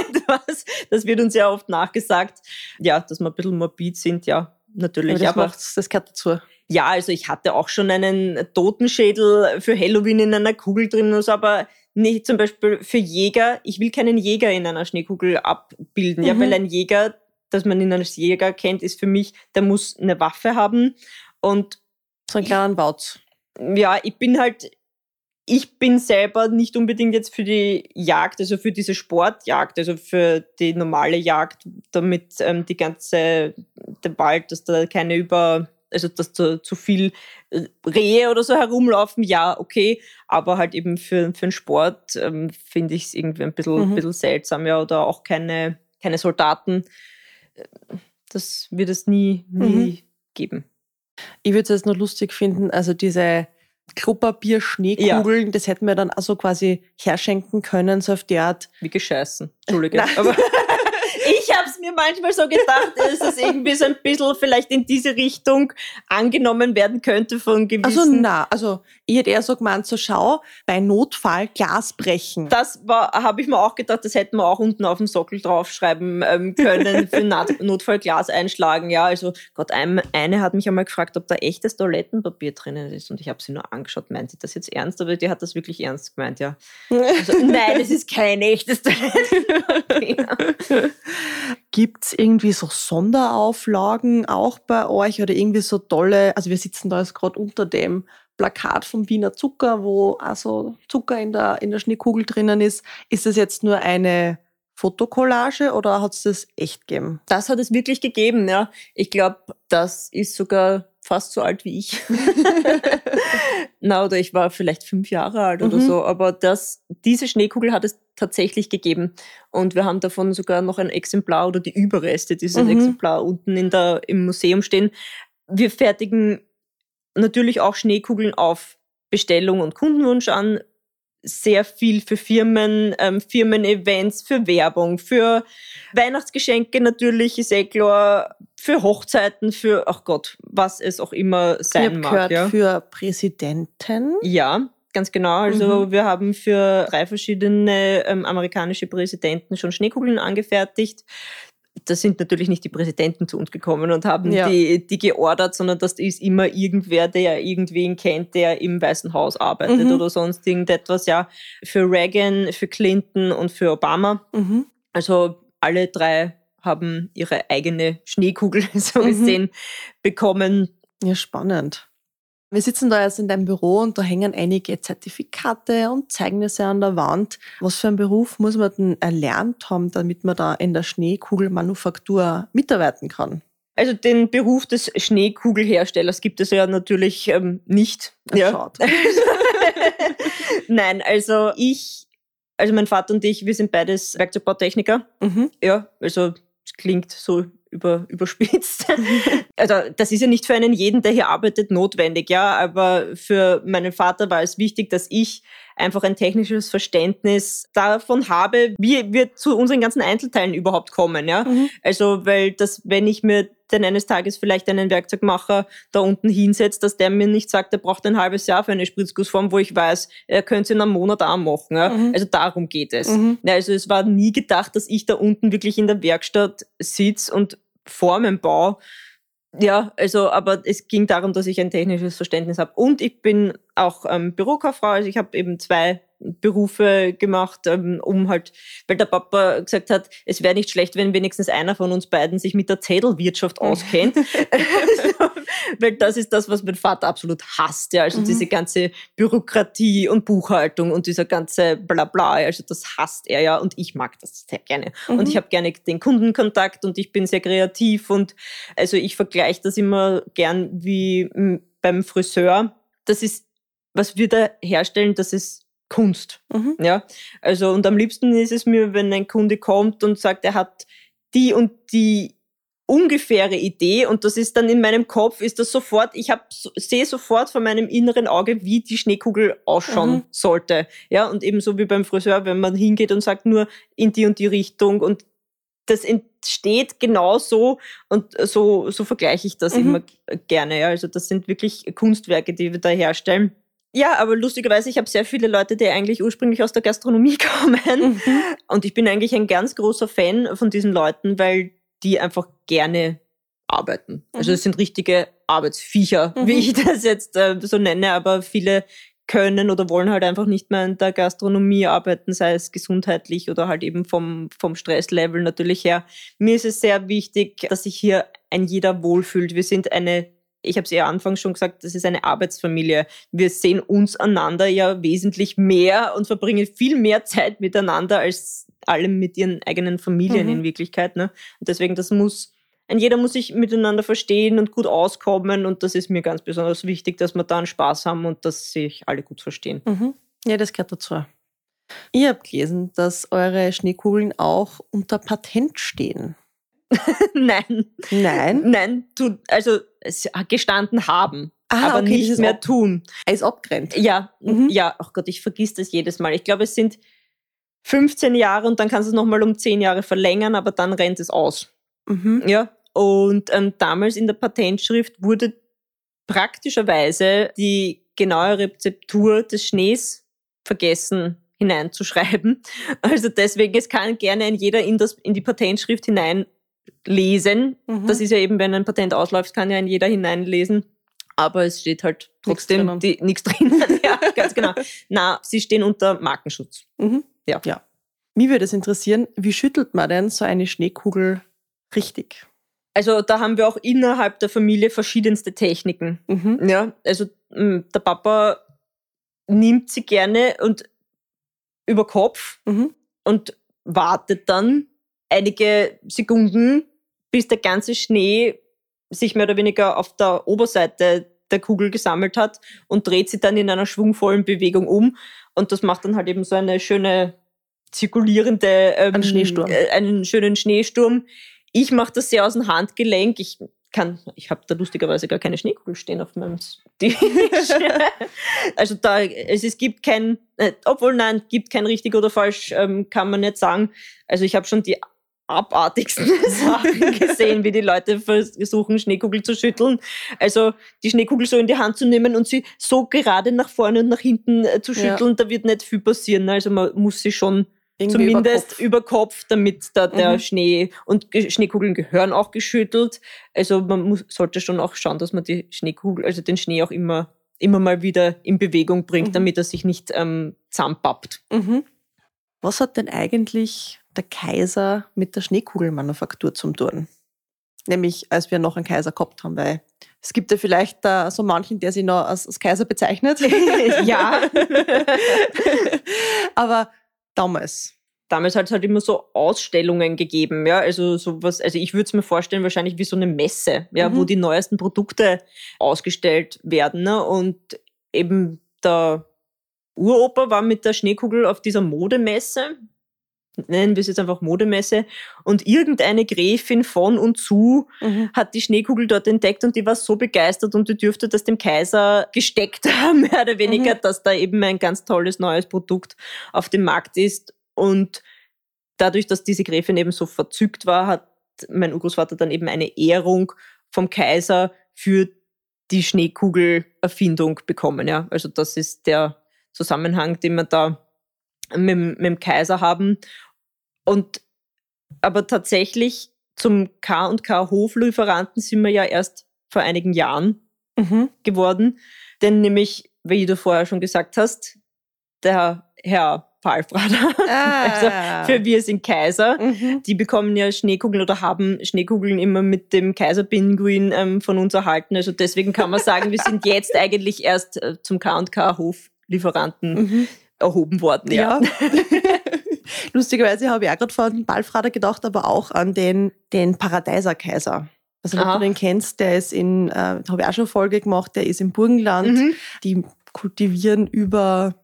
Das wird uns ja oft nachgesagt. Ja, dass wir ein bisschen morbid sind, ja, natürlich. Aber das, aber, das gehört dazu. Ja, also ich hatte auch schon einen Totenschädel für Halloween in einer Kugel drin, also aber nicht zum Beispiel für Jäger. Ich will keinen Jäger in einer Schneekugel abbilden, mhm. ja, weil ein Jäger, das man ihn als Jäger kennt, ist für mich, der muss eine Waffe haben und so einen kleinen Bautz. Ja, ich bin halt, ich bin selber nicht unbedingt jetzt für die Jagd, also für diese Sportjagd, also für die normale Jagd, damit ähm, die ganze, der Wald, dass da keine über also dass zu, zu viel äh, Rehe oder so herumlaufen, ja, okay, aber halt eben für, für den Sport ähm, finde ich es irgendwie ein bisschen, mhm. bisschen seltsam, ja, oder auch keine, keine Soldaten. Äh, das wird es nie, nie mhm. geben. Ich würde es jetzt nur lustig finden, also diese Klopapier-Schneekugeln, ja. das hätten wir dann also quasi herschenken können, so auf die Art. Wie gescheißen. Entschuldige. aber *laughs* mir manchmal so gedacht, dass es irgendwie so ein bisschen vielleicht in diese Richtung angenommen werden könnte von gewissen... Also na, also ich hätte eher so gemeint, so schau, bei Notfall Glas brechen. Das war, habe ich mir auch gedacht, das hätten wir auch unten auf dem Sockel draufschreiben ähm, können, für Notfall Glas einschlagen. Ja, also Gott, ein, eine hat mich einmal gefragt, ob da echtes Toilettenpapier drinnen ist und ich habe sie nur angeschaut, meint sie das jetzt ernst? Aber die hat das wirklich ernst gemeint, ja. Also, *laughs* nein, es ist kein echtes Toilettenpapier. *laughs* Gibt es irgendwie so Sonderauflagen auch bei euch oder irgendwie so tolle, also wir sitzen da jetzt gerade unter dem Plakat vom Wiener Zucker, wo also Zucker in der, in der Schneekugel drinnen ist. Ist das jetzt nur eine Fotokollage oder hat es das echt gegeben? Das hat es wirklich gegeben, ja. Ich glaube, das ist sogar fast so alt wie ich. *laughs* Na, oder ich war vielleicht fünf Jahre alt oder mhm. so. Aber das, diese Schneekugel hat es tatsächlich gegeben. Und wir haben davon sogar noch ein Exemplar oder die Überreste dieses mhm. Exemplar unten in der, im Museum stehen. Wir fertigen natürlich auch Schneekugeln auf Bestellung und Kundenwunsch an. Sehr viel für Firmen, ähm, Firmen-Events, für Werbung, für Weihnachtsgeschenke natürlich, ist eh klar, für Hochzeiten, für, ach Gott, was es auch immer sein ich mag. Gehört ja. für Präsidenten. Ja, ganz genau. Also mhm. wir haben für drei verschiedene ähm, amerikanische Präsidenten schon Schneekugeln angefertigt das sind natürlich nicht die Präsidenten zu uns gekommen und haben ja. die, die geordert, sondern das ist immer irgendwer, der irgendwen kennt, der im Weißen Haus arbeitet mhm. oder sonst irgendetwas. Ja, für Reagan, für Clinton und für Obama. Mhm. Also alle drei haben ihre eigene Schneekugel, *laughs* so mhm. gesehen, bekommen. Ja, spannend. Wir sitzen da jetzt in deinem Büro und da hängen einige Zertifikate und Zeugnisse an der Wand. Was für einen Beruf muss man denn erlernt haben, damit man da in der Schneekugelmanufaktur mitarbeiten kann? Also den Beruf des Schneekugelherstellers gibt es ja natürlich ähm, nicht. Ja. *laughs* Nein, also ich, also mein Vater und ich, wir sind beides Werkzeugbautechniker. Mhm. Ja, also klingt so über, überspitzt. *laughs* also das ist ja nicht für einen jeden, der hier arbeitet, notwendig, ja, aber für meinen Vater war es wichtig, dass ich einfach ein technisches Verständnis davon habe, wie wir zu unseren ganzen Einzelteilen überhaupt kommen, ja. Mhm. Also, weil das, wenn ich mir denn eines Tages vielleicht einen Werkzeugmacher da unten hinsetzt, dass der mir nicht sagt, er braucht ein halbes Jahr für eine Spritzgussform, wo ich weiß, er könnte es in einem Monat auch machen. Ja? Mhm. Also darum geht es. Mhm. Ja, also es war nie gedacht, dass ich da unten wirklich in der Werkstatt sitze und Formen baue. Ja, also, aber es ging darum, dass ich ein technisches Verständnis habe. Und ich bin auch ähm, Bürokauffrau, also ich habe eben zwei Berufe gemacht, ähm, um halt, weil der Papa gesagt hat, es wäre nicht schlecht, wenn wenigstens einer von uns beiden sich mit der Zettelwirtschaft auskennt. *laughs* weil das ist das, was mein Vater absolut hasst, ja. Also mhm. diese ganze Bürokratie und Buchhaltung und dieser ganze Blabla, also das hasst er ja und ich mag das sehr gerne. Mhm. Und ich habe gerne den Kundenkontakt und ich bin sehr kreativ und also ich vergleiche das immer gern wie beim Friseur. Das ist, was wir da herstellen, das ist Kunst. Mhm. Ja, also und am liebsten ist es mir, wenn ein Kunde kommt und sagt, er hat die und die ungefähre Idee und das ist dann in meinem Kopf, ist das sofort, ich hab, sehe sofort vor meinem inneren Auge, wie die Schneekugel ausschauen mhm. sollte. Ja, und ebenso wie beim Friseur, wenn man hingeht und sagt nur in die und die Richtung und das entsteht genauso und so, so vergleiche ich das mhm. immer gerne. Ja. Also das sind wirklich Kunstwerke, die wir da herstellen. Ja, aber lustigerweise, ich habe sehr viele Leute, die eigentlich ursprünglich aus der Gastronomie *laughs* kommen. Mhm. Und ich bin eigentlich ein ganz großer Fan von diesen Leuten, weil die einfach gerne arbeiten. Also mhm. Also es sind richtige Arbeitsviecher, mhm. wie ich das jetzt äh, so nenne, aber viele können oder wollen halt einfach nicht mehr in der Gastronomie arbeiten, sei es gesundheitlich oder halt eben vom, vom Stresslevel natürlich her. Mir ist es sehr wichtig, dass sich hier ein jeder wohlfühlt. Wir sind eine ich habe es ja anfangs schon gesagt, das ist eine Arbeitsfamilie. Wir sehen uns einander ja wesentlich mehr und verbringen viel mehr Zeit miteinander als alle mit ihren eigenen Familien mhm. in Wirklichkeit. Ne? Und deswegen, das muss, ein jeder muss sich miteinander verstehen und gut auskommen und das ist mir ganz besonders wichtig, dass wir da einen Spaß haben und dass sich alle gut verstehen. Mhm. Ja, das gehört dazu. Ich habe gelesen, dass eure Schneekugeln auch unter Patent stehen. *laughs* Nein. Nein? Nein, tu, also gestanden haben. Ah, aber okay, nicht mehr tun. Ist abgerennt. Ja, mhm. ja, ach oh Gott, ich vergiss das jedes Mal. Ich glaube, es sind 15 Jahre und dann kannst du es nochmal um 10 Jahre verlängern, aber dann rennt es aus. Mhm. Ja. Und ähm, damals in der Patentschrift wurde praktischerweise die genaue Rezeptur des Schnees vergessen hineinzuschreiben. *laughs* Also deswegen, es kann gerne ein jeder in, das, in die Patentschrift hineinlesen. Mhm. Das ist ja eben, wenn ein Patent ausläuft, kann ja jeder hineinlesen. Aber es steht halt trotzdem nichts drin. *laughs* ja, ganz genau. *laughs* Na, sie stehen unter Markenschutz. Mhm. Ja. ja. Mich würde es interessieren, wie schüttelt man denn so eine Schneekugel richtig? Also da haben wir auch innerhalb der Familie verschiedenste Techniken. Mhm. Ja, also der Papa nimmt sie gerne und über Kopf mhm. und wartet dann einige Sekunden, bis der ganze Schnee sich mehr oder weniger auf der Oberseite der Kugel gesammelt hat und dreht sie dann in einer schwungvollen Bewegung um. Und das macht dann halt eben so eine schöne zirkulierende, ähm, einen, Schneesturm. Äh, einen schönen Schneesturm. Ich mache das sehr aus dem Handgelenk. Ich kann, ich habe da lustigerweise gar keine Schneekugel stehen auf meinem Tisch. *laughs* also da, es, es gibt kein, äh, obwohl nein, gibt kein richtig oder falsch, ähm, kann man nicht sagen. Also ich habe schon die abartigsten *laughs* Sachen gesehen, wie die Leute versuchen, Schneekugel zu schütteln. Also die Schneekugel so in die Hand zu nehmen und sie so gerade nach vorne und nach hinten äh, zu schütteln, ja. da wird nicht viel passieren. Also man muss sie schon irgendwie zumindest über Kopf. über Kopf, damit da der mhm. Schnee und Schneekugeln gehören auch geschüttelt. Also man muss, sollte schon auch schauen, dass man die Schneekugel, also den Schnee auch immer immer mal wieder in Bewegung bringt, mhm. damit er sich nicht ähm, zusammenpappt. Mhm. Was hat denn eigentlich der Kaiser mit der Schneekugelmanufaktur zum tun? Nämlich, als wir noch einen Kaiser gehabt haben, weil es gibt ja vielleicht da so manchen, der sich noch als, als Kaiser bezeichnet. *laughs* ja. *laughs* Aber damals? Damals hat es halt immer so Ausstellungen gegeben, ja, also sowas, also ich würde es mir vorstellen, wahrscheinlich wie so eine Messe, ja, mhm. wo die neuesten Produkte ausgestellt werden, ne? Und eben der Uropa war mit der Schneekugel auf dieser Modemesse, nennen wir es jetzt einfach Modemesse, und irgendeine Gräfin von und zu mhm. hat die Schneekugel dort entdeckt und die war so begeistert und die dürfte das dem Kaiser gesteckt *laughs* haben, mehr oder weniger, mhm. dass da eben ein ganz tolles neues Produkt auf dem Markt ist. Und dadurch, dass diese Gräfin eben so verzückt war, hat mein Urgroßvater dann eben eine Ehrung vom Kaiser für die Schneekugelerfindung bekommen. Ja, also das ist der Zusammenhang, den wir da mit, mit dem Kaiser haben. Und aber tatsächlich zum K und K Hoflieferanten sind wir ja erst vor einigen Jahren mhm. geworden. Denn nämlich, wie du vorher schon gesagt hast, der Herr Pfalfrader, *laughs* ah. also für wir sind Kaiser, mhm. die bekommen ja Schneekugeln oder haben Schneekugeln immer mit dem Kaiserpinguin ähm, von uns erhalten. Also deswegen kann man sagen, wir sind jetzt eigentlich erst äh, zum K&K Hoflieferanten mhm. erhoben worden. Ja. ja. *laughs* Lustigerweise habe ich auch gerade vor den Balfrader gedacht, aber auch an den, den Paradeiser Kaiser. Also, wenn du den kennst, der ist in, äh, da habe ich auch schon eine Folge gemacht, der ist im Burgenland. Mhm. Die kultivieren über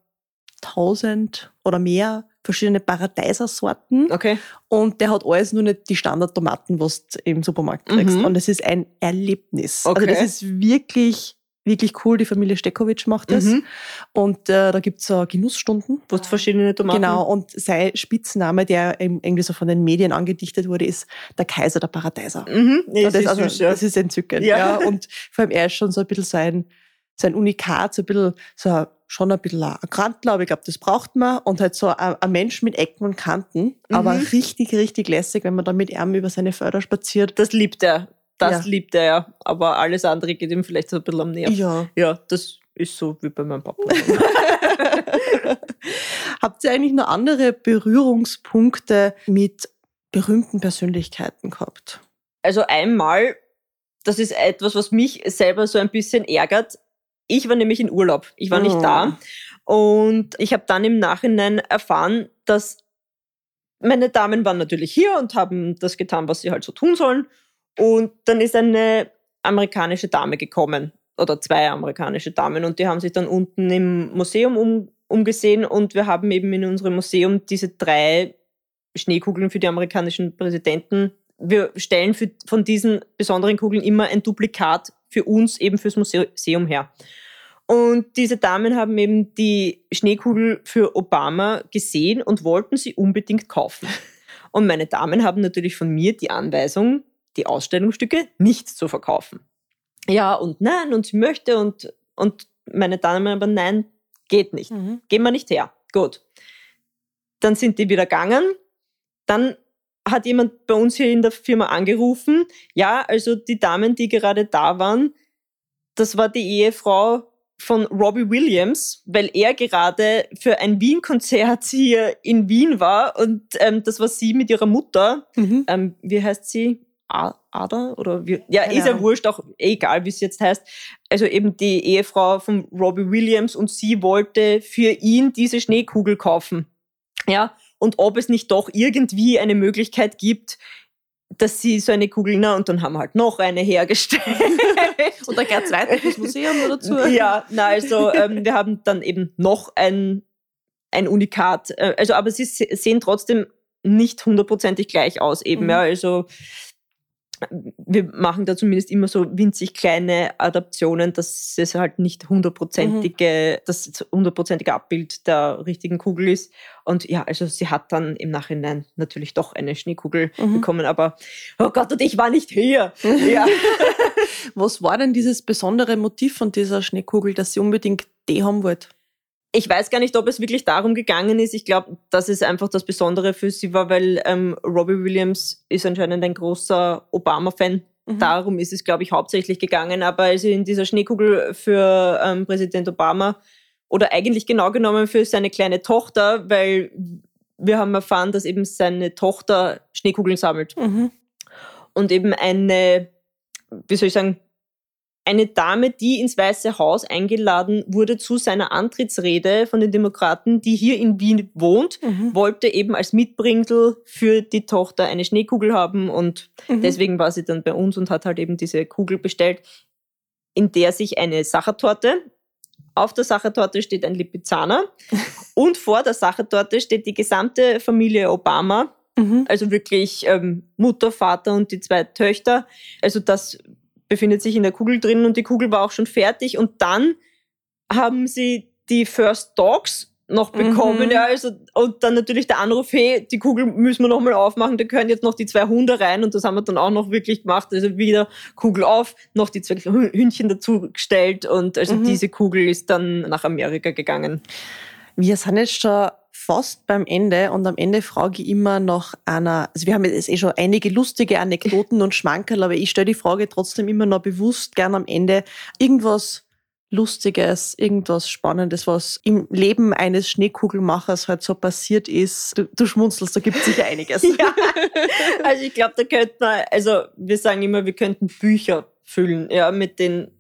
1000 oder mehr verschiedene Paradeiser-Sorten. Okay. Und der hat alles nur nicht die Standardtomaten, was du im Supermarkt kriegst. Mhm. Und es ist ein Erlebnis. Okay. Also das ist wirklich wirklich cool. Die Familie Stekowitsch macht das. Mhm. Und äh, da gibt's so Genussstunden. Wo es verschiedene Tomaten. Genau. Und sein Spitzname, der irgendwie so von den Medien angedichtet wurde, ist der Kaiser der Paradeiser. Mhm. Nee, das, ist also, süß, ja. das ist entzückend. Ja. ja. Und vor allem er ist schon so ein bisschen sein, sein Unikat, so ein bisschen, so schon ein bisschen ein Grantler, aber ich glaube, das braucht man. Und halt so ein, ein Mensch mit Ecken und Kanten, mhm. aber richtig, richtig lässig, wenn man da mit ihm über seine Förder spaziert. Das liebt er. Das ja. liebt er ja. Aber alles andere geht ihm vielleicht so ein bisschen am Nerv. Ja. Ja, das ist so wie bei meinem Papa. *laughs* *laughs* Habt ihr eigentlich noch andere Berührungspunkte mit berühmten Persönlichkeiten gehabt? Also einmal, das ist etwas, was mich selber so ein bisschen ärgert. Ich war nämlich in Urlaub. Ich war nicht da. Oh. Und ich habe dann im Nachhinein erfahren, dass meine Damen waren natürlich hier und haben das getan, was sie halt so tun sollen. Und dann ist eine amerikanische Dame gekommen oder zwei amerikanische Damen und die haben sich dann unten im Museum um, umgesehen und wir haben eben in unserem Museum diese drei Schneekugeln für die amerikanischen Präsidenten. Wir stellen für, von diesen besonderen Kugeln immer ein Duplikat für uns eben fürs Museum her. Und diese Damen haben eben die Schneekugel für Obama gesehen und wollten sie unbedingt kaufen. Und meine Damen haben natürlich von mir die Anweisung, die Ausstellungsstücke nicht zu verkaufen. Ja und nein und sie möchte und, und meine Damen aber nein, geht nicht. Mhm. Gehen wir nicht her. Gut. Dann sind die wieder gegangen. Dann hat jemand bei uns hier in der Firma angerufen. Ja, also die Damen, die gerade da waren, das war die Ehefrau von Robbie Williams, weil er gerade für ein Wien-Konzert hier in Wien war und ähm, das war sie mit ihrer Mutter. Mhm. Ähm, wie heißt sie? Ada oder wie? Ja, ist ja wurscht, auch egal, wie es jetzt heißt. Also eben die Ehefrau von Robbie Williams und sie wollte für ihn diese Schneekugel kaufen. Ja, und ob es nicht doch irgendwie eine Möglichkeit gibt, dass sie so eine Kugel, na, und dann haben wir halt noch eine hergestellt. und dann geht es weiter das Museum oder dazu. *laughs* Ja, na, also ähm, wir haben dann eben noch ein, ein Unikat. Äh, also, aber sie sehen trotzdem nicht hundertprozentig gleich aus eben, mhm. ja. Also wir machen da zumindest immer so winzig kleine Adaptionen, dass es halt nicht hundertprozentige, mhm. das hundertprozentige Abbild der richtigen Kugel ist. Und ja, also sie hat dann im Nachhinein natürlich doch eine Schneekugel mhm. bekommen, aber oh Gott, und ich war nicht hier. ja. *laughs* Was war denn dieses besondere Motiv von dieser Schneekugel, dass sie unbedingt die haben wollte? Ich weiß gar nicht, ob es wirklich darum gegangen ist. Ich glaube, dass es einfach das Besondere für sie war, weil ähm, Robbie Williams ist anscheinend ein großer Obama-Fan. Mhm. Darum ist es, glaube ich, hauptsächlich gegangen. Aber also in dieser Schneekugel für ähm, Präsident Obama oder eigentlich genau genommen für seine kleine Tochter, weil wir haben erfahren, dass eben seine Tochter Schneekugeln sammelt. Mhm. Und eben eine, wie soll ich sagen, eine Dame, die ins Weiße Haus eingeladen wurde zu seiner Antrittsrede von den Demokraten, die hier in Wien wohnt, mhm. wollte eben als Mitbringsel für die Tochter eine Schneekugel haben und mhm. deswegen war sie dann bei uns und hat halt eben diese Kugel bestellt, in der sich eine Sachertorte, auf der Sachertorte steht ein Lipizzaner *laughs* und vor der Sachertorte steht die gesamte Familie Obama, mhm. also wirklich ähm, Mutter, Vater und die zwei Töchter. Also das befindet sich in der Kugel drin und die Kugel war auch schon fertig. Und dann haben sie die First Dogs noch bekommen, mhm. ja, also, und dann natürlich der Anruf, hey, die Kugel müssen wir nochmal aufmachen, da können jetzt noch die zwei Hunde rein und das haben wir dann auch noch wirklich gemacht, also wieder Kugel auf, noch die zwei Hündchen dazu gestellt und also mhm. diese Kugel ist dann nach Amerika gegangen. Wir sind jetzt schon fast beim Ende und am Ende frage ich immer nach einer, also wir haben jetzt eh schon einige lustige Anekdoten und Schmankerl, aber ich stelle die Frage trotzdem immer noch bewusst gern am Ende irgendwas Lustiges, irgendwas Spannendes, was im Leben eines Schneekugelmachers halt so passiert ist. Du, du schmunzelst, da gibt es sicher einiges. *laughs* ja. Also ich glaube, da könnte man, also wir sagen immer, wir könnten Bücher füllen, ja, mit den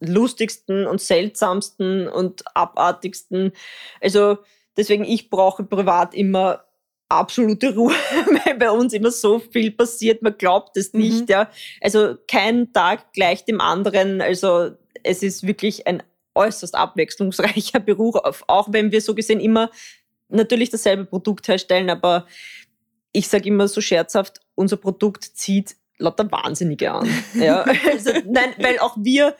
lustigsten und seltsamsten und abartigsten. Also Deswegen, ich brauche privat immer absolute Ruhe, *laughs* weil bei uns immer so viel passiert, man glaubt es mhm. nicht. Mhm. Ja. Also kein Tag gleich dem anderen. Also es ist wirklich ein äußerst abwechslungsreicher *laughs* Beruf, auch wenn wir so gesehen immer natürlich dasselbe Produkt herstellen, aber ich sage immer so scherzhaft, unser Produkt zieht lauter Wahnsinnige an. Ja. *laughs* Also, nein, weil auch wir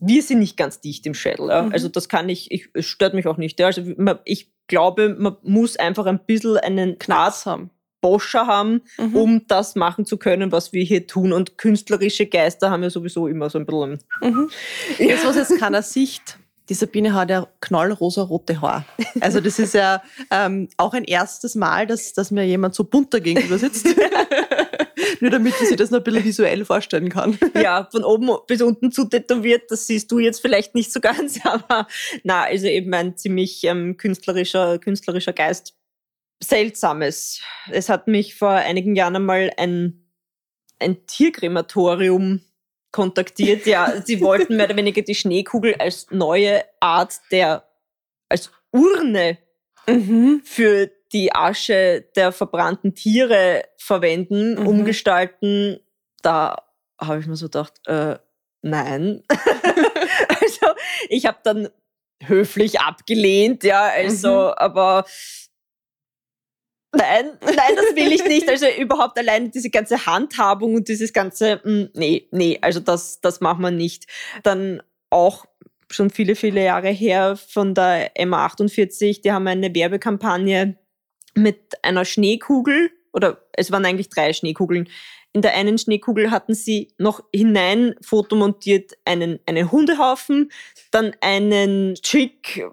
wir sind nicht ganz dicht im Schädel. Ja? Mhm. Also das kann ich, ich, es stört mich auch nicht. Ja? Also ich glaube, man muss einfach ein bisschen einen Knarz haben. Boscher haben, mhm. um das machen zu können, was wir hier tun. Und künstlerische Geister haben ja sowieso immer so ein bisschen. Mhm. *laughs* Ja. Das, was jetzt keiner sieht, die Sabine hat ja knallrosa-rote Haar. Also das ist ja ähm, auch ein erstes Mal, dass, dass mir jemand so bunter gegenüber sitzt. *laughs* *laughs* Nur damit ich sich das noch ein bisschen visuell vorstellen kann. Ja, *laughs* von oben bis unten zu tätowiert, das siehst du jetzt vielleicht nicht so ganz, *laughs* aber na, also eben ein ziemlich ähm, künstlerischer, künstlerischer Geist. Seltsames. Es hat mich vor einigen Jahren einmal ein, ein Tierkrematorium kontaktiert. Ja, sie wollten mehr oder weniger die Schneekugel als neue Art der, als Urne mhm. für die Asche der verbrannten Tiere verwenden, mhm. umgestalten, da habe ich mir so gedacht, äh, nein. *laughs* also ich habe dann höflich abgelehnt, ja, also, mhm. aber nein, nein, das will ich nicht. Also überhaupt alleine diese ganze Handhabung und dieses ganze, mh, hm, nee, nee, also das, das machen wir nicht. Dann auch schon viele, viele Jahre her von der MA48. Die haben eine Werbekampagne mit einer Schneekugel oder es waren eigentlich drei Schneekugeln. In der einen Schneekugel hatten sie noch hinein fotomontiert einen, einen Hundehaufen, dann einen Chick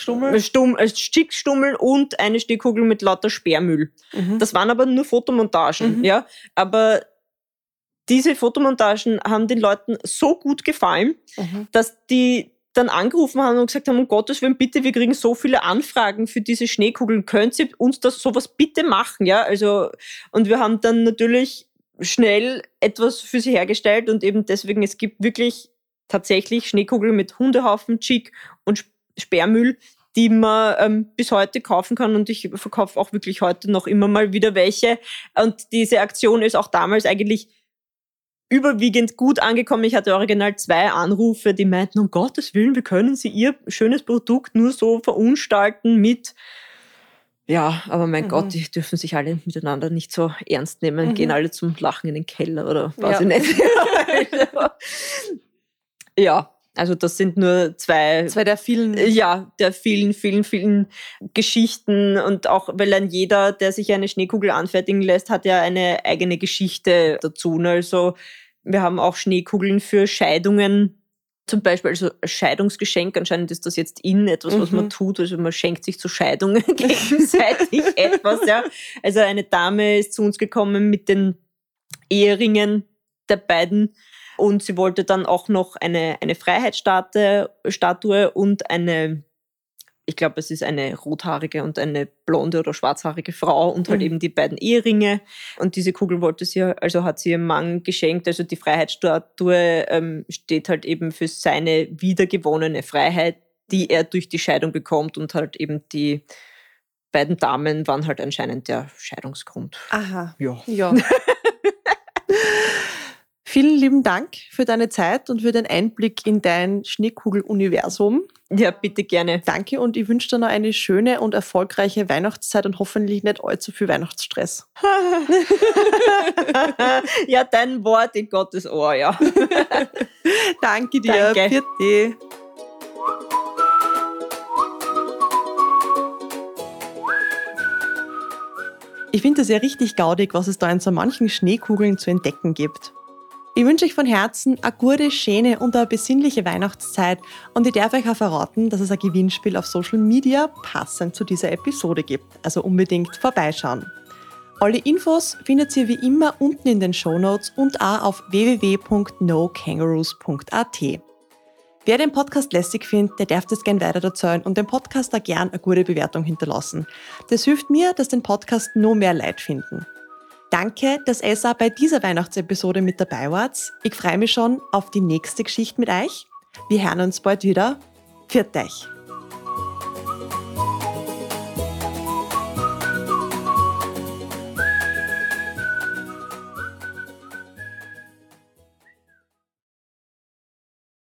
Stummel? Stumm, äh, Stickstummel und eine Schneekugel mit lauter Sperrmüll. Mhm. Das waren aber nur Fotomontagen, mhm. ja. Aber diese Fotomontagen haben den Leuten so gut gefallen, mhm. dass die dann angerufen haben und gesagt haben, um Gottes Willen, bitte, wir kriegen so viele Anfragen für diese Schneekugeln, könnt ihr uns das sowas bitte machen, ja? Also, und wir haben dann natürlich schnell etwas für sie hergestellt und eben deswegen, es gibt wirklich tatsächlich Schneekugeln mit Hundehaufen, Chick und Sperrmüll, die man ähm, bis heute kaufen kann und ich verkaufe auch wirklich heute noch immer mal wieder welche. Und diese Aktion ist auch damals eigentlich überwiegend gut angekommen. Ich hatte original zwei Anrufe, die meinten, um Gottes Willen, wie können Sie Ihr schönes Produkt nur so verunstalten mit ja, aber mein mhm. Gott, die dürfen sich alle miteinander nicht so ernst nehmen, mhm. gehen alle zum Lachen in den Keller oder weiß ja. ich nicht. *laughs* ja, also das sind nur zwei. Zwei der vielen. Ja, der vielen, vielen, vielen Geschichten. Und auch, weil dann jeder, der sich eine Schneekugel anfertigen lässt, hat ja eine eigene Geschichte dazu. Ne? Also wir haben auch Schneekugeln für Scheidungen. Zum Beispiel, also Scheidungsgeschenk, anscheinend ist das jetzt in etwas, was mhm. man tut, also man schenkt sich zu Scheidungen *laughs* gegenseitig *laughs* etwas, ja. Also eine Dame ist zu uns gekommen mit den Eheringen der beiden und sie wollte dann auch noch eine, eine Freiheitsstatue und eine, ich glaube, es ist eine rothaarige und eine blonde oder schwarzhaarige Frau und halt mhm. eben die beiden Eheringe. Und diese Kugel wollte sie, also hat sie ihrem Mann geschenkt. Also die Freiheitsstatue ähm, steht halt eben für seine wiedergewonnene Freiheit, die er durch die Scheidung bekommt und halt eben die beiden Damen waren halt anscheinend der Scheidungsgrund. Aha. Ja. ja. *laughs* Vielen lieben Dank für deine Zeit und für den Einblick in dein Schneekugel-Universum. Ja, bitte gerne. Danke und ich wünsche dir noch eine schöne und erfolgreiche Weihnachtszeit und hoffentlich nicht allzu viel Weihnachtsstress. *laughs* ja, dein Wort in Gottes Ohr, ja. *laughs* Danke dir. Danke. Bitte. Ich finde es ja richtig gaudig, was es da in so manchen Schneekugeln zu entdecken gibt. Ich wünsche euch von Herzen eine gute, schöne und eine besinnliche Weihnachtszeit und ich darf euch auch verraten, dass es ein Gewinnspiel auf Social Media passend zu dieser Episode gibt, also unbedingt vorbeischauen. Alle Infos findet ihr wie immer unten in den Show Notes und auch auf www.nokangaroos.at. Wer den Podcast lässig findet, der darf das gern weiter erzählen und dem Podcast auch gern eine gute Bewertung hinterlassen. Das hilft mir, dass den Podcast noch mehr Leute finden. Danke, dass auch bei dieser Weihnachtsepisode mit dabei wart. Ich freue mich schon auf die nächste Geschichte mit euch. Wir hören uns bald wieder. Pfiat euch!